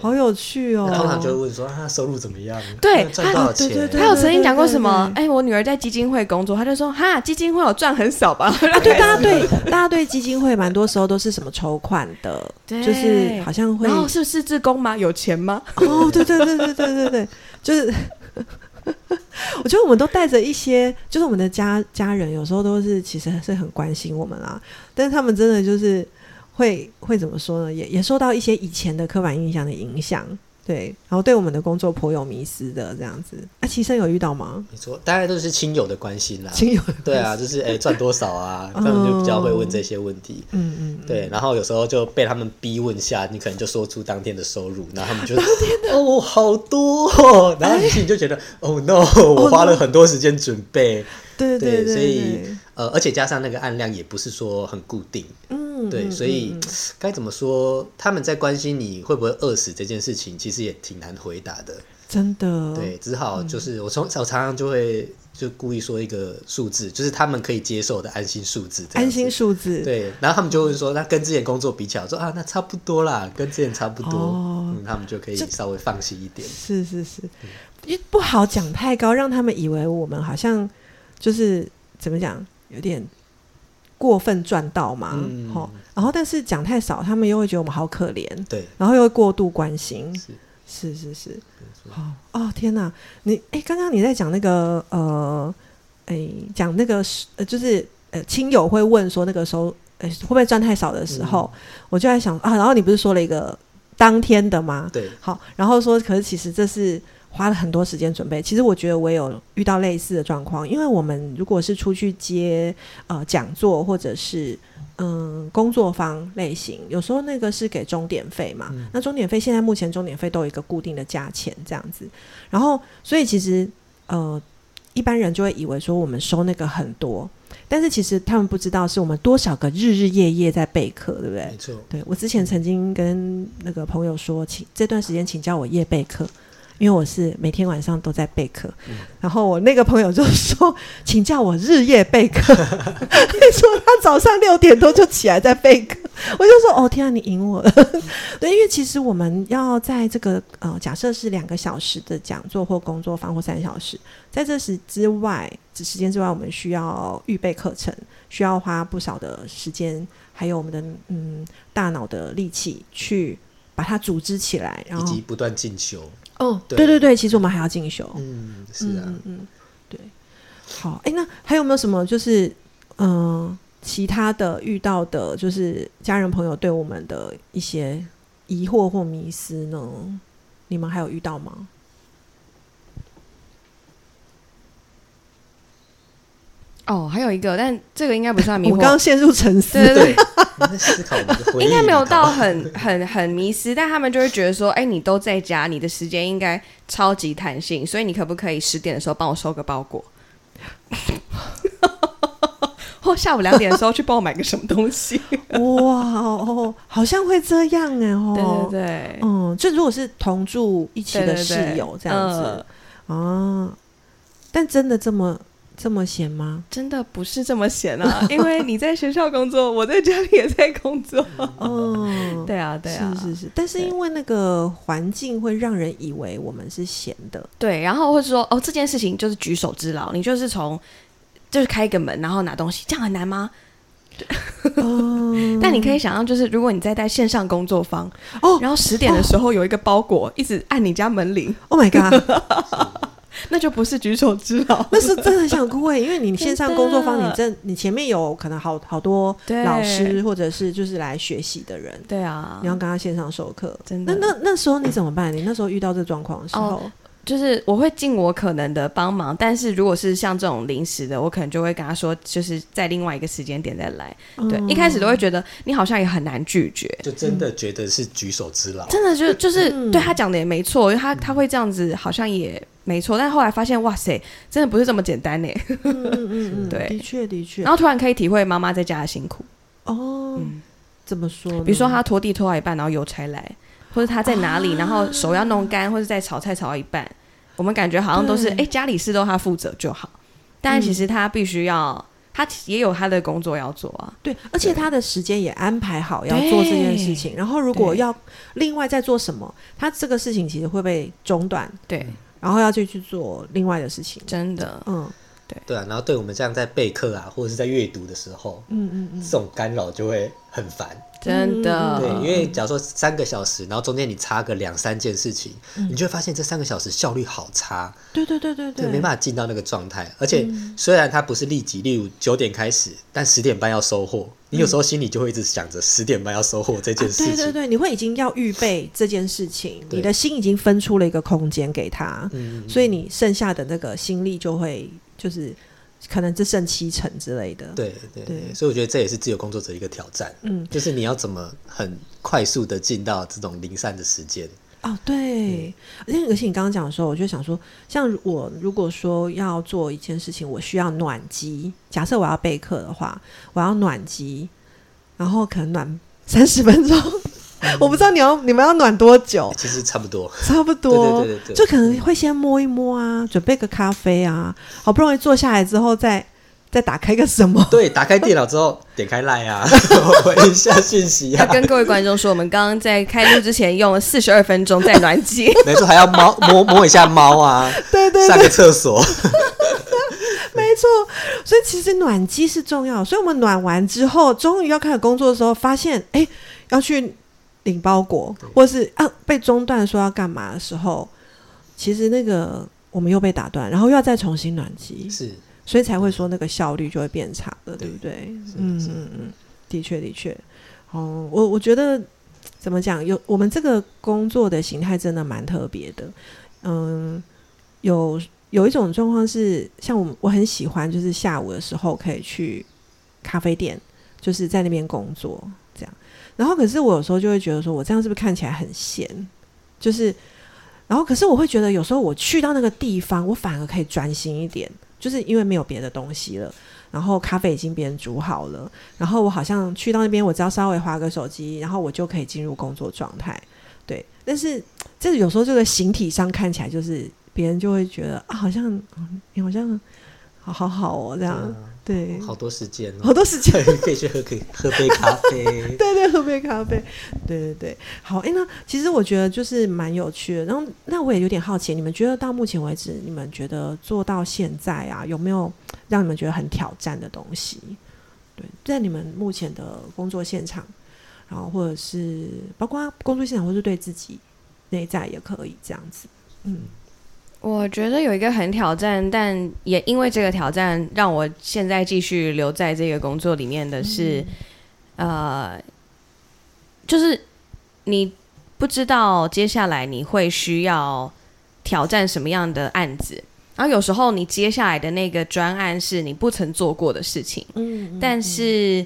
Speaker 1: 好有趣哦！
Speaker 2: 通常就会问说他收入怎么样？
Speaker 3: 对，
Speaker 2: 赚多少钱？
Speaker 3: 他有曾经讲过什么？哎，我女儿在基金会工作，他就说哈，基金会有赚很少吧？<laughs>
Speaker 1: 啊，对，大家对大家对基金会蛮多时候都是什么筹款的，<laughs> 就是好像会
Speaker 3: 哦，是是自工吗？有钱吗？
Speaker 1: 哦，对对对对对对对，就是 <laughs> 我觉得我们都带着一些，就是我们的家家人有时候都是其实是很关心我们啊，但是他们真的就是。会会怎么说呢？也也受到一些以前的刻板印象的影响，对，然后对我们的工作颇有迷失的这样子。啊，齐生有遇到吗？
Speaker 2: 没错，大概都是亲友的关心啦。
Speaker 1: 亲友
Speaker 2: 对啊，就是哎赚多少啊，<laughs> 他们就比较会问这些问题。嗯嗯，对，然后有时候就被他们逼问下，你可能就说出当天的收入，然后他们就 <laughs> 哦好多，然后你心里就觉得哦 no，我花了很多时间准备。
Speaker 1: 对对
Speaker 2: 对，所以呃，而且加上那个案量也不是说很固定。嗯。对，所以该怎么说？他们在关心你会不会饿死这件事情，其实也挺难回答的。
Speaker 1: 真的，
Speaker 2: 对，只好就是我从我常常就会就故意说一个数字，就是他们可以接受的安心数字。
Speaker 1: 安心数字，
Speaker 2: 对。然后他们就会说，那跟之前工作比起来，说啊，那差不多啦，跟之前差不多，嗯，他们就可以稍微放心一点。
Speaker 1: 是是是，因为不好讲太高，让他们以为我们好像就是怎么讲，有点。过分赚到嘛，好，然后但是讲太少，他们又会觉得我们好可怜，
Speaker 2: 对，
Speaker 1: 然后又会过度关心，是。是是是，好哦，天哪，你哎，刚刚你在讲那个呃，哎，讲那个呃，就是呃，亲友会问说那个时候，哎，会不会赚太少的时候，我就在想啊，然后你不是说了一个当天的吗？
Speaker 2: 对，
Speaker 1: 好，然后说，可是其实这是。花了很多时间准备，其实我觉得我有遇到类似的状况，因为我们如果是出去接呃讲座或者是嗯工作坊类型，有时候那个是给钟点费嘛，那钟点费现在目前钟点费都有一个固定的价钱这样子，然后所以其实呃一般人就会以为说我们收那个很多，但是其实他们不知道是我们多少个日日夜夜在备课，对不对？
Speaker 2: 没错，
Speaker 1: 对我之前曾经跟那个朋友说，请这段时间请教我夜备课。因为我是每天晚上都在备课，然后我那个朋友就说：“ <laughs> 请叫我日夜备课。”说他早上六点多就起来在备课，我就说：“哦天啊，你赢我了！” <laughs> 对，因为其实我们要在这个呃，假设是两个小时的讲座或工作坊或三小时，在这时之外，这时间之外，我们需要预备课程，需要花不少的时间，还有我们的嗯大脑的力气去把它组织起来，然
Speaker 2: 后以及不断进修。
Speaker 1: 哦，对对对，其实我们还要进修。
Speaker 2: 嗯，是啊，嗯嗯，
Speaker 1: 对。好，哎，那还有没有什么就是嗯，其他的遇到的，就是家人朋友对我们的一些疑惑或迷失呢？你们还有遇到吗？
Speaker 3: 哦，还有一个，但这个应该不算迷惑。
Speaker 1: 我刚刚陷入沉思。
Speaker 3: 对对对，
Speaker 2: 思考
Speaker 3: 应该没有到很很很迷失，但他们就会觉得说，哎，你都在家，你的时间应该超级弹性，所以你可不可以十点的时候帮我收个包裹？<laughs> 或下午两点的时候去帮我买个什么东西？<laughs>
Speaker 1: 哇哦，好像会这样哎
Speaker 3: 哦，对对对，
Speaker 1: 嗯，就如果是同住一起的室友这样子。啊，但真的这么这么闲吗？
Speaker 3: 真的不是这么闲啊，<laughs> 因为你在学校工作，我在家里也在工作。哦，<laughs> 对啊，对啊，
Speaker 1: 是是是，但是因为那个环境会让人以为我们是闲的，
Speaker 3: 对，然后或者说哦，这件事情就是举手之劳，你就是从。就是开一个门，然后拿东西，这样很难吗？<laughs> 但你可以想象，就是如果你在在线上工作坊哦，然后十点的时候有一个包裹一直按你家门铃
Speaker 1: ，Oh my god，<laughs>
Speaker 3: 那就不是举手之劳，
Speaker 1: 那是真的很想哭哎，因为你线上工作坊，你这你前面有可能好好多老师或者是就是来学习的人，
Speaker 3: 对啊，
Speaker 1: 你要跟他线上授课，
Speaker 3: 真的，
Speaker 1: 那那那时候你怎么办？你那时候遇到这状况的时候。
Speaker 3: 就是我会尽我可能的帮忙，但是如果是像这种临时的，我可能就会跟他说，就是在另外一个时间点再来。对，一开始都会觉得你好像也很难拒绝，
Speaker 2: 就真的觉得是举手之劳。
Speaker 3: 真的就就是对他讲的也没错，因为他他会这样子，好像也没错。但后来发现，哇塞，真的不是这么简单呢。
Speaker 1: 嗯嗯嗯，<laughs> 对，的确的确。
Speaker 3: 然后突然可以体会妈妈在家的辛苦。
Speaker 1: 哦，怎么说？
Speaker 3: 比如说他拖地拖到一半，然后邮差来。或者他在哪里，然后手要弄干，或者在炒菜炒到一半，我们感觉好像都是哎，家里事都他负责就好。但其实他必须要，他也有他的工作要做啊。
Speaker 1: 对，而且他的时间也安排好要做这件事情。然后如果要另外再做什么，他这个事情其实会被中断。
Speaker 3: 对，
Speaker 1: 然后要去去做另外的事情。
Speaker 3: 真的，嗯。对
Speaker 2: 对啊，然后对我们这样在备课啊，或者是在阅读的时候，嗯嗯嗯，这种干扰就会很烦，
Speaker 3: 真的。
Speaker 2: 对，因为假如说三个小时，然后中间你插个两三件事情，你就会发现这三个小时效率好差。
Speaker 1: 对对对对对，
Speaker 2: 没办法进到那个状态。而且虽然它不是立即，例如九点开始，但十点半要收货，你有时候心里就会一直想着十点半要收货这件事情。
Speaker 1: 对对对，你会已经要预备这件事情，你的心已经分出了一个空间给他，所以你剩下的那个心力就会。就是可能只剩七成之类的，
Speaker 2: 对对对，所以我觉得这也是自由工作者一个挑战，嗯，就是你要怎么很快速的进到这种零散的时间。
Speaker 1: 哦，对，而且而且你刚刚讲的时候，我就想说，像我如果说要做一件事情，我需要暖机，假设我要备课的话，我要暖机，然后可能暖三十分钟。我不知道你要你们要暖多久，
Speaker 2: 其实差不多，
Speaker 1: 差不多，
Speaker 2: 对对对对，
Speaker 1: 就可能会先摸一摸啊，准备个咖啡啊，好不容易坐下来之后，再再打开个什么？<laughs>
Speaker 2: 对，打开电脑之后点开 Line 啊，<laughs> 回一下信息啊。
Speaker 3: 跟各位观众说，我们刚刚在开录之前用了四十二分钟在暖机，<laughs>
Speaker 2: 没错，还要猫摸摸一下猫啊，
Speaker 1: 对对，
Speaker 2: 上个厕所，
Speaker 1: 没错。所以其实暖机是重要，所以我们暖完之后，终于要开始工作的时候，发现哎要去。领包裹，或是啊被中断说要干嘛的时候，其实那个我们又被打断，然后又要再重新暖机，
Speaker 2: 是，
Speaker 1: 所以才会说那个效率就会变差了，对。不对？嗯嗯嗯，的确的确，哦，我我觉得怎么讲，有我们这个工作的形态真的蛮特别的，嗯，有有一种状况是，像我我很喜欢，就是下午的时候可以去咖啡店，就是在那边工作。然后，可是我有时候就会觉得，说我这样是不是看起来很闲？就是，然后，可是我会觉得，有时候我去到那个地方，我反而可以专心一点，就是因为没有别的东西了。然后咖啡已经别人煮好了，然后我好像去到那边，我只要稍微划个手机，然后我就可以进入工作状态。对，但是这有时候这个形体上看起来，就是别人就会觉得啊，好像你好像好好好哦，这样。对，
Speaker 2: 好多时间，
Speaker 1: 好多时间 <laughs>
Speaker 2: 可以去喝，可以喝杯咖啡。<laughs>
Speaker 1: 对对，喝杯咖啡。对对对，好。哎，那其实我觉得就是蛮有趣的。然后，那我也有点好奇，你们觉得到目前为止，你们觉得做到现在啊，有没有让你们觉得很挑战的东西？对，在你们目前的工作现场，然后或者是包括工作现场，或是对自己内在也可以这样子。嗯。
Speaker 3: 我觉得有一个很挑战，但也因为这个挑战，让我现在继续留在这个工作里面的是，呃，就是你不知道接下来你会需要挑战什么样的案子，然后有时候你接下来的那个专案是你不曾做过的事情，嗯，但是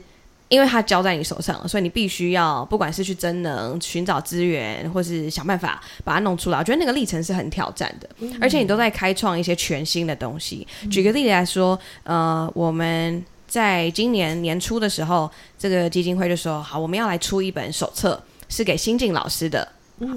Speaker 3: 因为它交在你手上，所以你必须要不管是去真能、寻找资源，或是想办法把它弄出来。我觉得那个历程是很挑战的，而且你都在开创一些全新的东西。举个例子来说，呃，我们在今年年初的时候，这个基金会就说：“好，我们要来出一本手册，是给新进老师的。”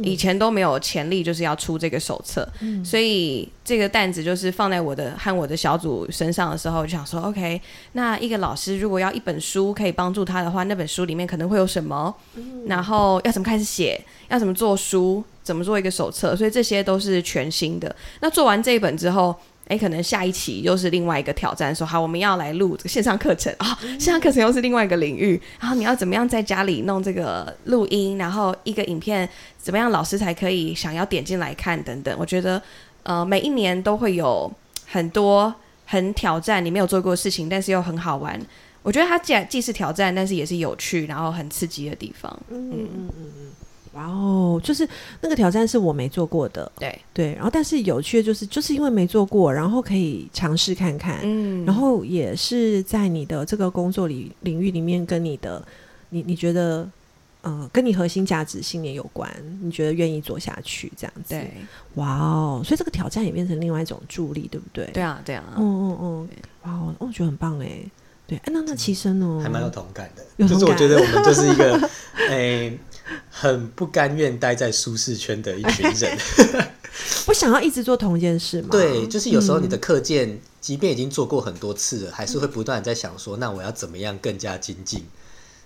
Speaker 3: 以前都没有潜力，就是要出这个手册，所以这个担子就是放在我的和我的小组身上的时候，就想说，OK，那一个老师如果要一本书可以帮助他的话，那本书里面可能会有什么？然后要怎么开始写？要怎么做书？怎么做一个手册？所以这些都是全新的。那做完这一本之后。哎，可能下一期又是另外一个挑战，说好我们要来录这个线上课程啊，线上课程又是另外一个领域，然后你要怎么样在家里弄这个录音，然后一个影片怎么样老师才可以想要点进来看等等。我觉得呃，每一年都会有很多很挑战你没有做过的事情，但是又很好玩。我觉得它既然既是挑战，但是也是有趣，然后很刺激的地方。嗯嗯嗯
Speaker 1: 嗯。哇哦，就是那个挑战是我没做过的，
Speaker 3: 对。
Speaker 1: 对，然后但是有趣的就是，就是因为没做过，然后可以尝试看看，嗯，然后也是在你的这个工作里领域里面，跟你的你你觉得，呃，跟你核心价值信念有关，你觉得愿意做下去这样子，
Speaker 3: 对，
Speaker 1: 哇哦，所以这个挑战也变成另外一种助力，对不对？
Speaker 3: 对啊，对啊，
Speaker 1: 嗯嗯嗯，哇哦，我觉得很棒哎，对，哎，那那齐生呢？
Speaker 2: 还蛮有同感的，就是我觉得我们就是一个，<laughs> 哎。很不甘愿待在舒适圈的一群人，<laughs>
Speaker 1: 不想要一直做同一件事吗？
Speaker 2: 对，就是有时候你的课件，即便已经做过很多次了，还是会不断在想说，那我要怎么样更加精进？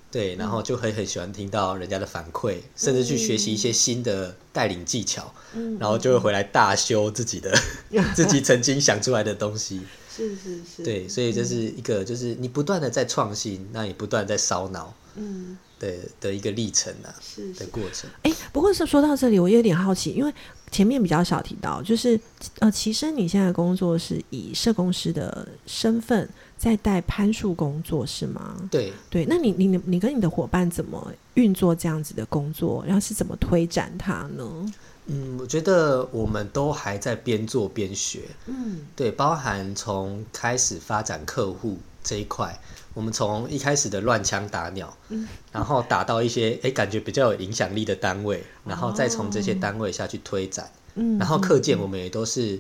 Speaker 2: 对，然后就会很喜欢听到人家的反馈，甚至去学习一些新的带领技巧，然后就会回来大修自己的 <laughs> 自己曾经想出来的东西。
Speaker 1: 是是是，
Speaker 2: 对，所以这是一个，就是你不断的在创新，那你不断在烧脑。嗯。的的一个历程啊，是的过程。
Speaker 1: 哎，不过是说到这里，我有点好奇，因为前面比较少提到，就是呃，其实你现在工作是以社工师的身份在带攀树工作是吗？
Speaker 2: 对
Speaker 1: 对，那你你你跟你的伙伴怎么运作这样子的工作，然后是怎么推展它呢？
Speaker 2: 嗯，我觉得我们都还在边做边学。嗯，对，包含从开始发展客户这一块。我们从一开始的乱枪打鸟，嗯，然后打到一些哎感觉比较有影响力的单位，然后再从这些单位下去推展，嗯，然后课件我们也都是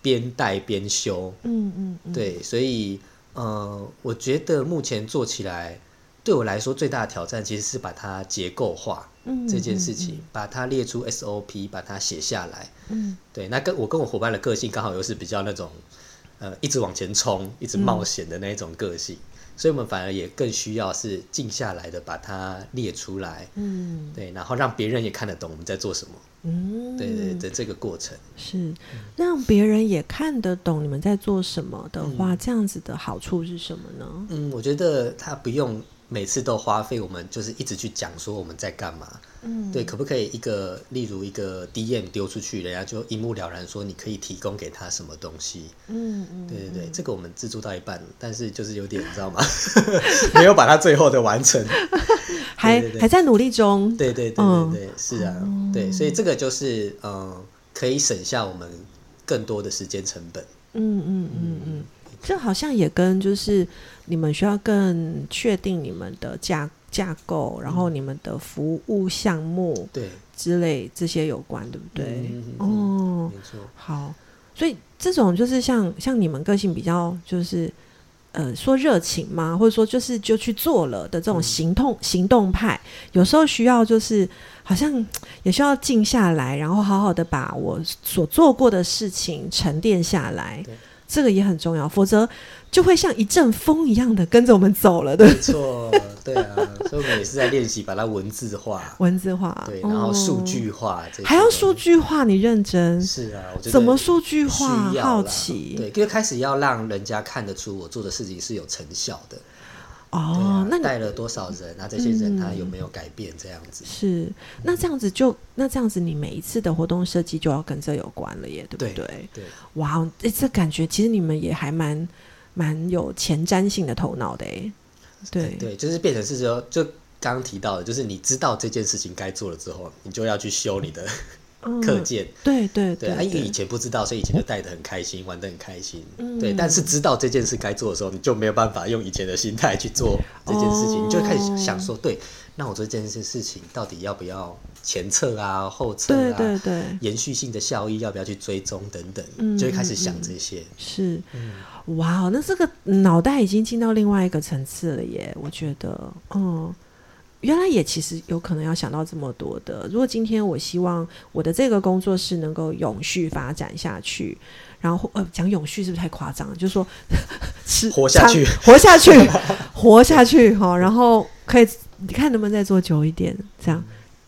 Speaker 2: 边带边修，嗯嗯，对，所以呃，我觉得目前做起来对我来说最大的挑战其实是把它结构化，嗯，这件事情把它列出 SOP，把它写下来，嗯，对，那跟我跟我伙伴的个性刚好又是比较那种呃一直往前冲、一直冒险的那种个性。所以，我们反而也更需要是静下来的，把它列出来，嗯，对，然后让别人也看得懂我们在做什么，嗯，对对的这个过程。
Speaker 1: 是。让别人也看得懂你们在做什么的话，这样子的好处是什么呢？
Speaker 2: 嗯，我觉得他不用。每次都花费我们就是一直去讲说我们在干嘛，嗯，对，可不可以一个例如一个 DM 丢出去，人家就一目了然说你可以提供给他什么东西，嗯嗯，对对对，这个我们自助到一半，但是就是有点你知道吗？<laughs> 没有把它最后的完成，<laughs>
Speaker 1: 还还在努力中，
Speaker 2: 对对对对对，是啊，对，所以这个就是嗯，可以省下我们更多的时间成本，嗯嗯
Speaker 1: 嗯嗯。这好像也跟就是你们需要更确定你们的架架构，然后你们的服务项目
Speaker 2: 对
Speaker 1: 之类这些有关，对不对？
Speaker 2: 哦，没错。
Speaker 1: 好，所以这种就是像像你们个性比较就是呃说热情吗？或者说就是就去做了的这种行动行动派，有时候需要就是好像也需要静下来，然后好好的把我所做过的事情沉淀下来。这个也很重要，否则就会像一阵风一样的跟着我们走了。
Speaker 2: 没错，对啊，所以我们也是在练习把它文字化，
Speaker 1: 文字化，
Speaker 2: 对，然后数据化，
Speaker 1: 还要数据化，你认真？
Speaker 2: 是啊，我觉得
Speaker 1: 怎么数据化？好奇，
Speaker 2: 对，因为开始要让人家看得出我做的事情是有成效的。
Speaker 1: 哦，那
Speaker 2: 带了多少人？那这些人他有没有改变？这样子
Speaker 1: 是，那这样子就那这样子，你每一次的活动设计就要跟这有关了耶，对不对？
Speaker 2: 对，
Speaker 1: 哇，这感觉其实你们也还蛮蛮有前瞻性的头脑的哎，对
Speaker 2: 对，就是变成是说，就刚刚提到的，就是你知道这件事情该做了之后，你就要去修你的 <laughs> 课件。
Speaker 1: 对对
Speaker 2: 对，因为以前不知道，所以以前就带的很开心，玩的很开心。对，但是知道这件事该做的时候，你就没有办法用以前的心态去做这件事情，你就开始想说，对，那我做这件事事情到底要不要前测啊、后测
Speaker 1: 啊？对对对，
Speaker 2: 延续性的效益要不要去追踪等等，就会开始想这些。
Speaker 1: 是，哇，那这个脑袋已经进到另外一个层次了耶！我觉得，嗯。原来也其实有可能要想到这么多的。如果今天我希望我的这个工作室能够永续发展下去，然后呃，讲永续是不是太夸张了？就是说，<laughs>
Speaker 2: 吃活下去，
Speaker 1: 活下去，活下去 <laughs> 哈。然后可以，你看能不能再做久一点？这样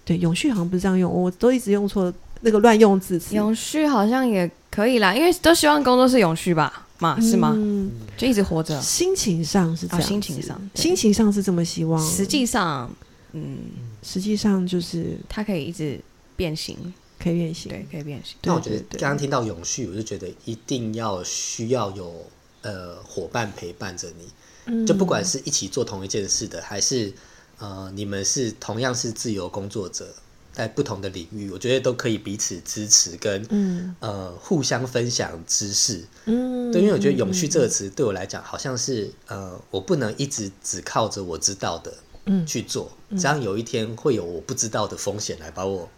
Speaker 1: 对，永续好像不是这样用，我都一直用错那个乱用字词。
Speaker 3: 永续好像也可以啦，因为都希望工作室永续吧。嘛是吗？就一直活着。
Speaker 1: 心情上是这样，
Speaker 3: 心情上，
Speaker 1: 心情上是这么希望。
Speaker 3: 实际上，嗯，
Speaker 1: 实际上就是
Speaker 3: 它可以一直变形，
Speaker 1: 可以变形，
Speaker 3: 对，可以变形。
Speaker 2: 那我觉得刚刚听到永续，我就觉得一定要需要有呃伙伴陪伴着你，就不管是一起做同一件事的，还是呃你们是同样是自由工作者。在不同的领域，我觉得都可以彼此支持，跟呃互相分享知识。嗯，对，因为我觉得“永续”这个词对我来讲，好像是呃，我不能一直只靠着我知道的去做，这样有一天会有我不知道的风险来把我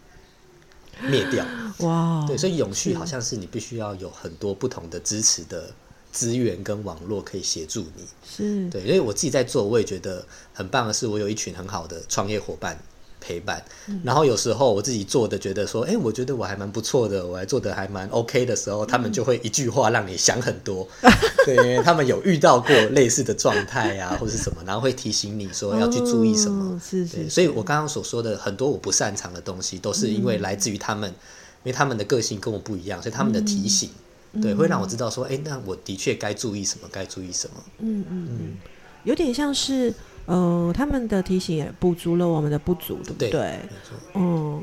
Speaker 2: 灭掉。哇，对，所以永续好像是你必须要有很多不同的支持的资源跟网络可以协助你。
Speaker 1: 是
Speaker 2: 对，因为我自己在做，我也觉得很棒的是，我有一群很好的创业伙伴。陪伴，然后有时候我自己做的觉得说，哎，我觉得我还蛮不错的，我还做的还蛮 OK 的时候，他们就会一句话让你想很多，<laughs> 对，他们有遇到过类似的状态啊，<laughs> 或者是什么，然后会提醒你说要去注意什么，
Speaker 1: 是是。
Speaker 2: 所以我刚刚所说的很多我不擅长的东西，都是因为来自于他们，因为他们的个性跟我不一样，所以他们的提醒，对，会让我知道说，哎，那我的确该注意什么，该注意什么。
Speaker 1: 嗯嗯。嗯，有点像是。呃，他们的提醒也补足了我们的不足，对不对？嗯，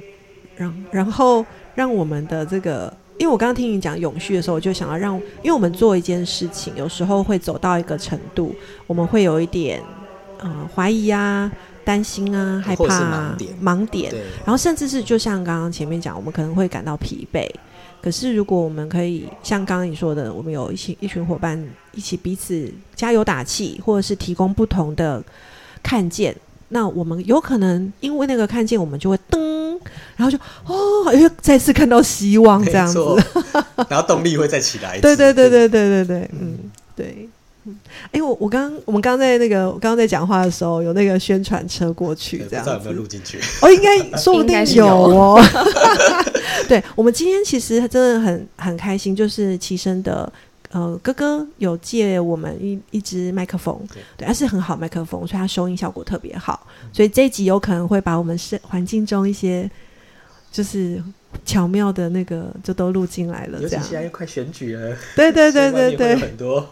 Speaker 1: 然然后让我们的这个，因为我刚刚听你讲永续的时候，我就想要让，因为我们做一件事情，有时候会走到一个程度，我们会有一点呃怀疑啊、担心啊、害怕
Speaker 2: 盲点，
Speaker 1: 盲点，然后甚至是就像刚刚前面讲，我们可能会感到疲惫。可是，如果我们可以像刚刚你说的，我们有一些一群伙伴一起彼此加油打气，或者是提供不同的。看见，那我们有可能因为那个看见，我们就会噔，然后就哦，又再次看到希望这样子，<laughs>
Speaker 2: 然后动力会再起来。
Speaker 1: 对对对对对对对，嗯，对，嗯，哎，我我刚我们刚在那个刚刚在讲话的时候，有那个宣传车过去，这样
Speaker 2: 有没有录进去？
Speaker 1: 哦，应该说不定有哦。<laughs> 对，我们今天其实真的很很开心，就是齐声的。呃，哥哥有借我们一一支麦克风，对，它是很好麦克风，所以它收音效果特别好。所以这一集有可能会把我们是环境中一些就是巧妙的那个就都录进来了。这样，
Speaker 2: 现在又快选举了，
Speaker 1: 对对对对对，<laughs>
Speaker 2: 很多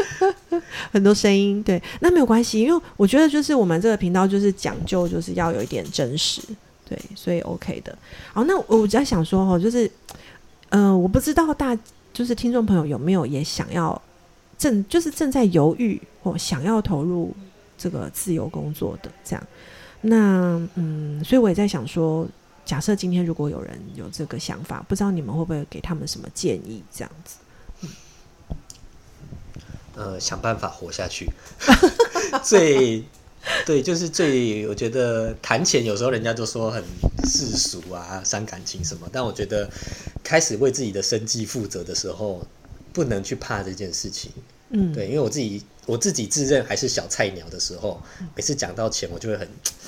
Speaker 2: <laughs>
Speaker 1: 很多声音，对，那没有关系，因为我觉得就是我们这个频道就是讲究就是要有一点真实，对，所以 OK 的。好，那我在想说哦，就是，嗯，我不知道大。就是听众朋友有没有也想要正就是正在犹豫或想要投入这个自由工作的这样？那嗯，所以我也在想说，假设今天如果有人有这个想法，不知道你们会不会给他们什么建议？这样子，嗯
Speaker 2: 呃，想办法活下去。<laughs> 最 <laughs> 对，就是最我觉得谈钱有时候人家都说很世俗啊，伤感情什么，但我觉得。开始为自己的生计负责的时候，不能去怕这件事情。嗯，对，因为我自己我自己自认还是小菜鸟的时候，每次讲到钱，我就会很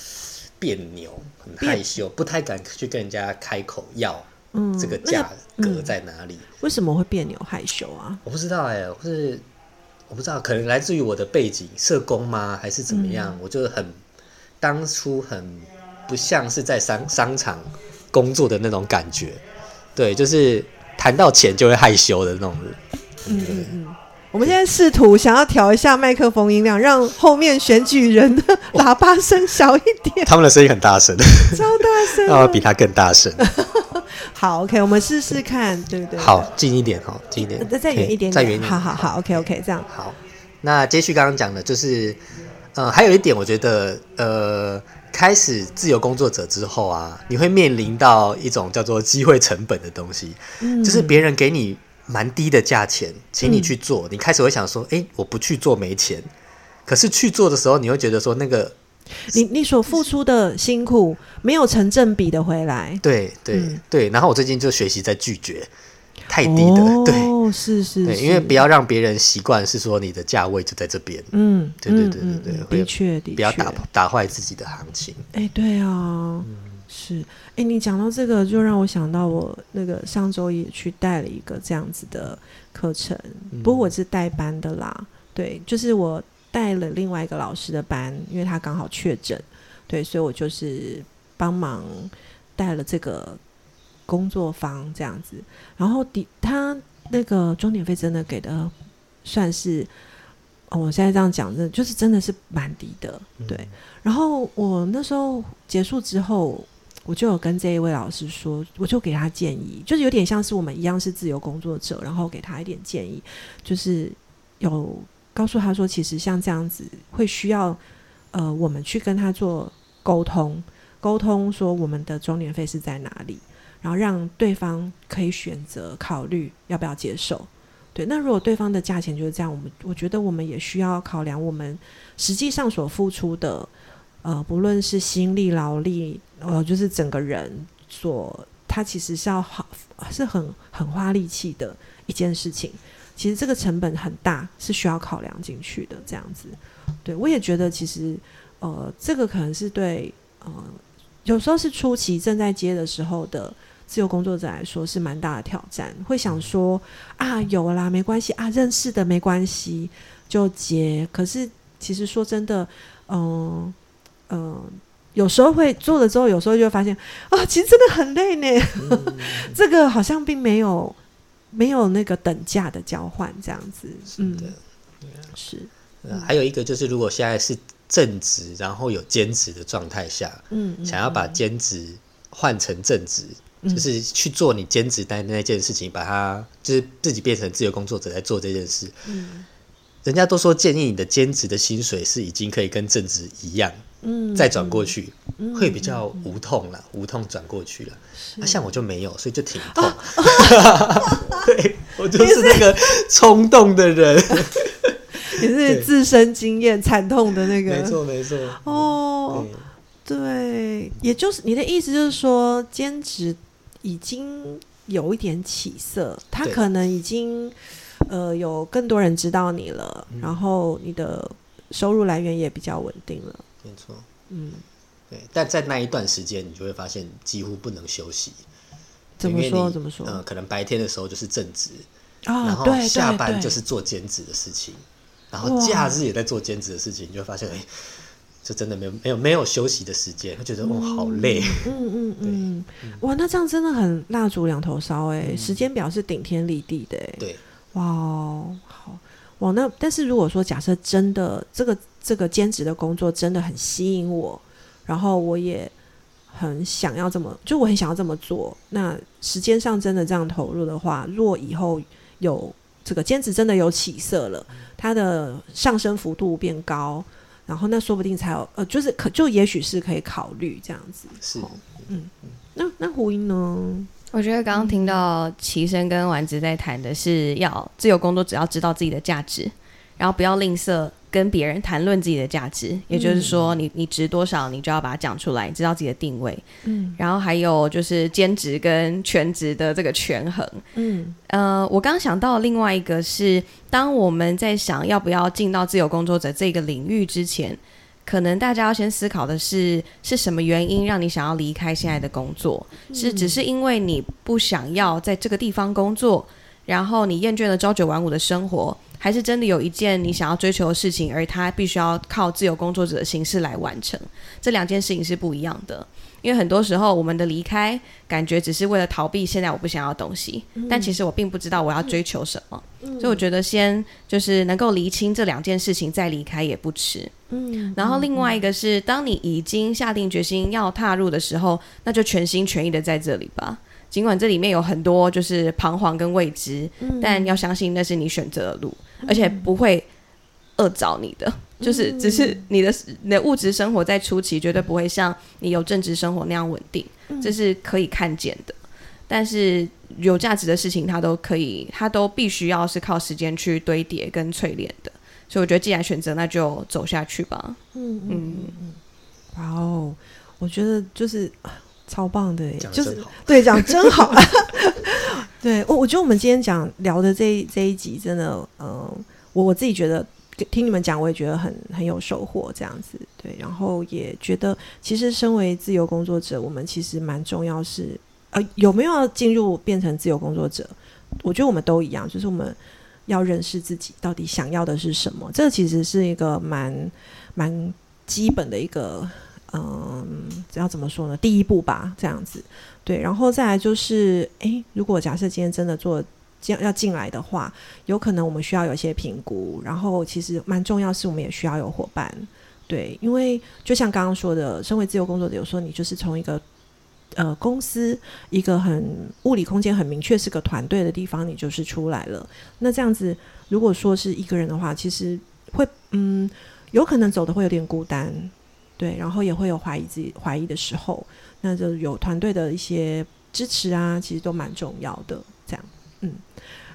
Speaker 2: <tsk> 别扭、很害羞，不太敢去跟人家开口要这个价格在哪里。
Speaker 1: 为什么会别扭害羞啊？
Speaker 2: 我不知道哎，或是我不知道，可能来自于我的背景，社工吗？还是怎么样？我就很当初很不像是在商商场工作的那种感觉。对，就是谈到钱就会害羞的那种人。
Speaker 1: 嗯嗯嗯，我们现在试图想要调一下麦克风音量，让后面选举人的喇叭声小一点。
Speaker 2: 他们的声音很大声，
Speaker 1: 超大声，
Speaker 2: 那 <laughs> 我比他更大声。
Speaker 1: 好，OK，我们试试看，对不对？
Speaker 2: 好，近一点，好，近一点，
Speaker 1: 再再远一点，
Speaker 2: 再远一点。
Speaker 1: 好好好，OK，OK，这样。
Speaker 2: 好，那接续刚刚讲的，就是呃，还有一点，我觉得呃。开始自由工作者之后啊，你会面临到一种叫做机会成本的东西，就是别人给你蛮低的价钱，请你去做，你开始会想说，哎，我不去做没钱，可是去做的时候，你会觉得说那个。
Speaker 1: 你你所付出的辛苦没有成正比的回来，
Speaker 2: 对对对。然后我最近就学习在拒绝太低的，对，
Speaker 1: 是是，
Speaker 2: 对，因为不要让别人习惯是说你的价位就在这边，嗯，对对对对
Speaker 1: 对，的确的确，
Speaker 2: 不要打打坏自己的行情。
Speaker 1: 哎，对啊，是，哎，你讲到这个，就让我想到我那个上周也去带了一个这样子的课程，不过我是代班的啦，对，就是我。带了另外一个老师的班，因为他刚好确诊，对，所以我就是帮忙带了这个工作坊这样子。然后，底他那个钟点费真的给的算是，我现在这样讲，的，就是真的是蛮低的，对。然后我那时候结束之后，我就有跟这一位老师说，我就给他建议，就是有点像是我们一样是自由工作者，然后给他一点建议，就是有。告诉他说，其实像这样子会需要，呃，我们去跟他做沟通，沟通说我们的终点费是在哪里，然后让对方可以选择考虑要不要接受。对，那如果对方的价钱就是这样，我们我觉得我们也需要考量我们实际上所付出的，呃，不论是心力、劳力，呃，就是整个人所，他其实是要好，是很很花力气的一件事情。其实这个成本很大，是需要考量进去的。这样子，对我也觉得，其实呃，这个可能是对呃，有时候是初期正在接的时候的自由工作者来说是蛮大的挑战。会想说啊，有啦，没关系啊，认识的没关系就接。可是其实说真的，嗯嗯，有时候会做了之后，有时候就会发现啊，其实真的很累呢。这个好像并没有。没有那个等价的交换，这样子，嗯，是。
Speaker 2: 还有一个就是，如果现在是正职，然后有兼职的状态下，嗯，想要把兼职换成正职，就是去做你兼职的那件事情，把它就是自己变成自由工作者来做这件事，嗯，人家都说建议你的兼职的薪水是已经可以跟正职一样。嗯，再转过去会比较无痛了，无痛转过去了。那像我就没有，所以就挺痛。<laughs> 对，我就是那个冲动的人，<laughs>
Speaker 1: 也是自身经验惨痛的那个。
Speaker 2: 没错，没错。
Speaker 1: 哦，对，也就是你的意思就是说，兼职已经有一点起色，他可能已经呃有更多人知道你了，然后你的收入来源也比较稳定了。
Speaker 2: 没错，嗯，对，但在那一段时间，你就会发现几乎不能休息。
Speaker 1: 怎么说？怎么说？
Speaker 2: 嗯，可能白天的时候就是正职，然后下班就是做兼职的事情，然后假日也在做兼职的事情，你就会发现，哎，就真的没有没有没有休息的时间，会觉得哦，好累。
Speaker 1: 嗯嗯嗯，哇，那这样真的很蜡烛两头烧哎，时间表是顶天立地的哎。
Speaker 2: 对，
Speaker 1: 哇，好哇，那但是如果说假设真的这个。这个兼职的工作真的很吸引我，然后我也很想要这么，就我很想要这么做。那时间上真的这样投入的话，若以后有这个兼职真的有起色了，它的上升幅度变高，然后那说不定才有呃，就是可就也许是可以考虑这样子。
Speaker 2: 是，
Speaker 1: 嗯，那那胡英呢？
Speaker 3: 我觉得刚刚听到齐生跟丸子在谈的是要自由工作，只要知道自己的价值，然后不要吝啬。跟别人谈论自己的价值，也就是说，你你值多少，你就要把它讲出来，知道自己的定位。嗯，然后还有就是兼职跟全职的这个权衡。嗯，呃，我刚想到另外一个是，当我们在想要不要进到自由工作者这个领域之前，可能大家要先思考的是，是什么原因让你想要离开现在的工作？是只是因为你不想要在这个地方工作，然后你厌倦了朝九晚五的生活？还是真的有一件你想要追求的事情，而它必须要靠自由工作者的形式来完成。这两件事情是不一样的，因为很多时候我们的离开感觉只是为了逃避现在我不想要的东西，但其实我并不知道我要追求什么。所以我觉得先就是能够厘清这两件事情再离开也不迟。嗯，然后另外一个是，当你已经下定决心要踏入的时候，那就全心全意的在这里吧。尽管这里面有很多就是彷徨跟未知，但要相信那是你选择的路，而且不会饿着你的。就是只是你的你的物质生活在初期绝对不会像你有正职生活那样稳定，这是可以看见的。但是有价值的事情，它都可以，它都必须要是靠时间去堆叠跟淬炼的。所以我觉得，既然选择，那就走下去吧。嗯嗯
Speaker 1: 嗯。哇哦，我觉得就是超棒的，
Speaker 2: 就是
Speaker 1: 对讲真好。对 <laughs> 我，我觉得我们今天讲聊的这这一集，真的，嗯，我我自己觉得听你们讲，我也觉得很很有收获。这样子，对，然后也觉得，其实身为自由工作者，我们其实蛮重要是。呃，有没有要进入变成自由工作者？我觉得我们都一样，就是我们要认识自己到底想要的是什么。这其实是一个蛮蛮基本的一个，嗯，要怎么说呢？第一步吧，这样子。对，然后再来就是，诶，如果假设今天真的做要要进来的话，有可能我们需要有一些评估。然后其实蛮重要是，我们也需要有伙伴。对，因为就像刚刚说的，身为自由工作者，有时候你就是从一个呃，公司一个很物理空间很明确是个团队的地方，你就是出来了。那这样子，如果说是一个人的话，其实会嗯，有可能走的会有点孤单，对，然后也会有怀疑自己怀疑的时候，那就有团队的一些支持啊，其实都蛮重要的。这样，嗯，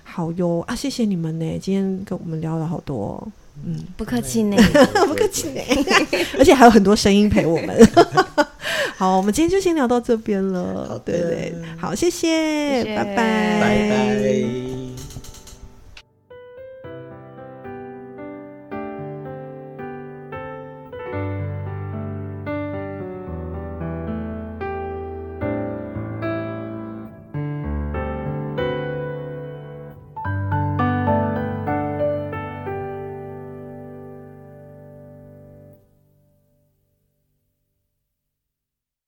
Speaker 1: 好哟啊，谢谢你们呢，今天跟我们聊了好多，
Speaker 3: 嗯，<laughs> 不客气呢，
Speaker 1: 不客气呢，<laughs> 而且还有很多声音陪我们。<laughs> 好，我们今天就先聊到这边了。
Speaker 2: 好，
Speaker 1: 对对，好，谢谢，拜拜，
Speaker 2: 拜拜。